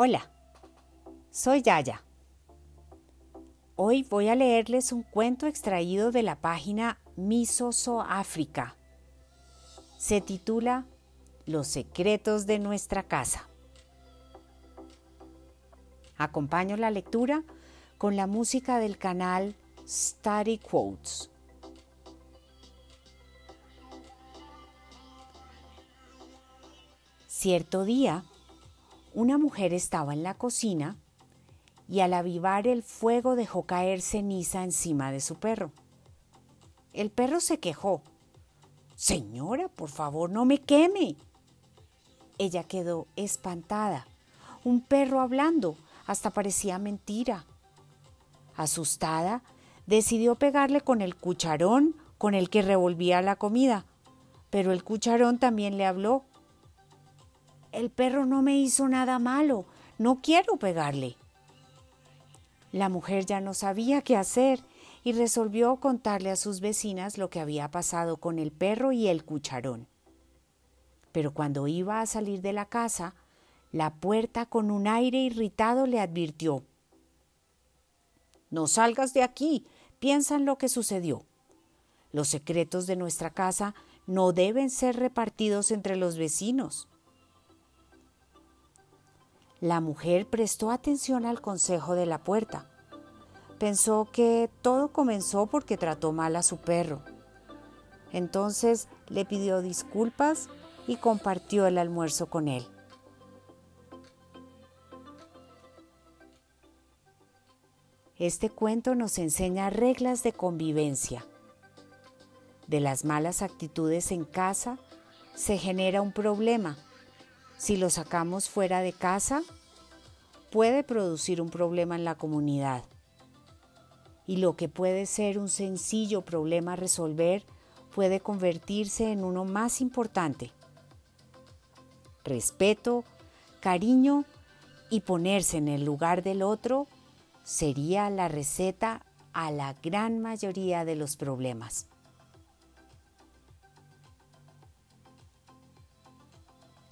Hola, soy Yaya. Hoy voy a leerles un cuento extraído de la página Misoso África. Se titula Los secretos de nuestra casa. Acompaño la lectura con la música del canal Study Quotes. Cierto día, una mujer estaba en la cocina y al avivar el fuego dejó caer ceniza encima de su perro. El perro se quejó. Señora, por favor, no me queme. Ella quedó espantada. Un perro hablando, hasta parecía mentira. Asustada, decidió pegarle con el cucharón con el que revolvía la comida, pero el cucharón también le habló el perro no me hizo nada malo, no quiero pegarle. La mujer ya no sabía qué hacer y resolvió contarle a sus vecinas lo que había pasado con el perro y el cucharón. Pero cuando iba a salir de la casa, la puerta con un aire irritado le advirtió No salgas de aquí, piensa en lo que sucedió. Los secretos de nuestra casa no deben ser repartidos entre los vecinos. La mujer prestó atención al consejo de la puerta. Pensó que todo comenzó porque trató mal a su perro. Entonces le pidió disculpas y compartió el almuerzo con él. Este cuento nos enseña reglas de convivencia. De las malas actitudes en casa se genera un problema si lo sacamos fuera de casa, puede producir un problema en la comunidad. Y lo que puede ser un sencillo problema a resolver puede convertirse en uno más importante. Respeto, cariño y ponerse en el lugar del otro sería la receta a la gran mayoría de los problemas.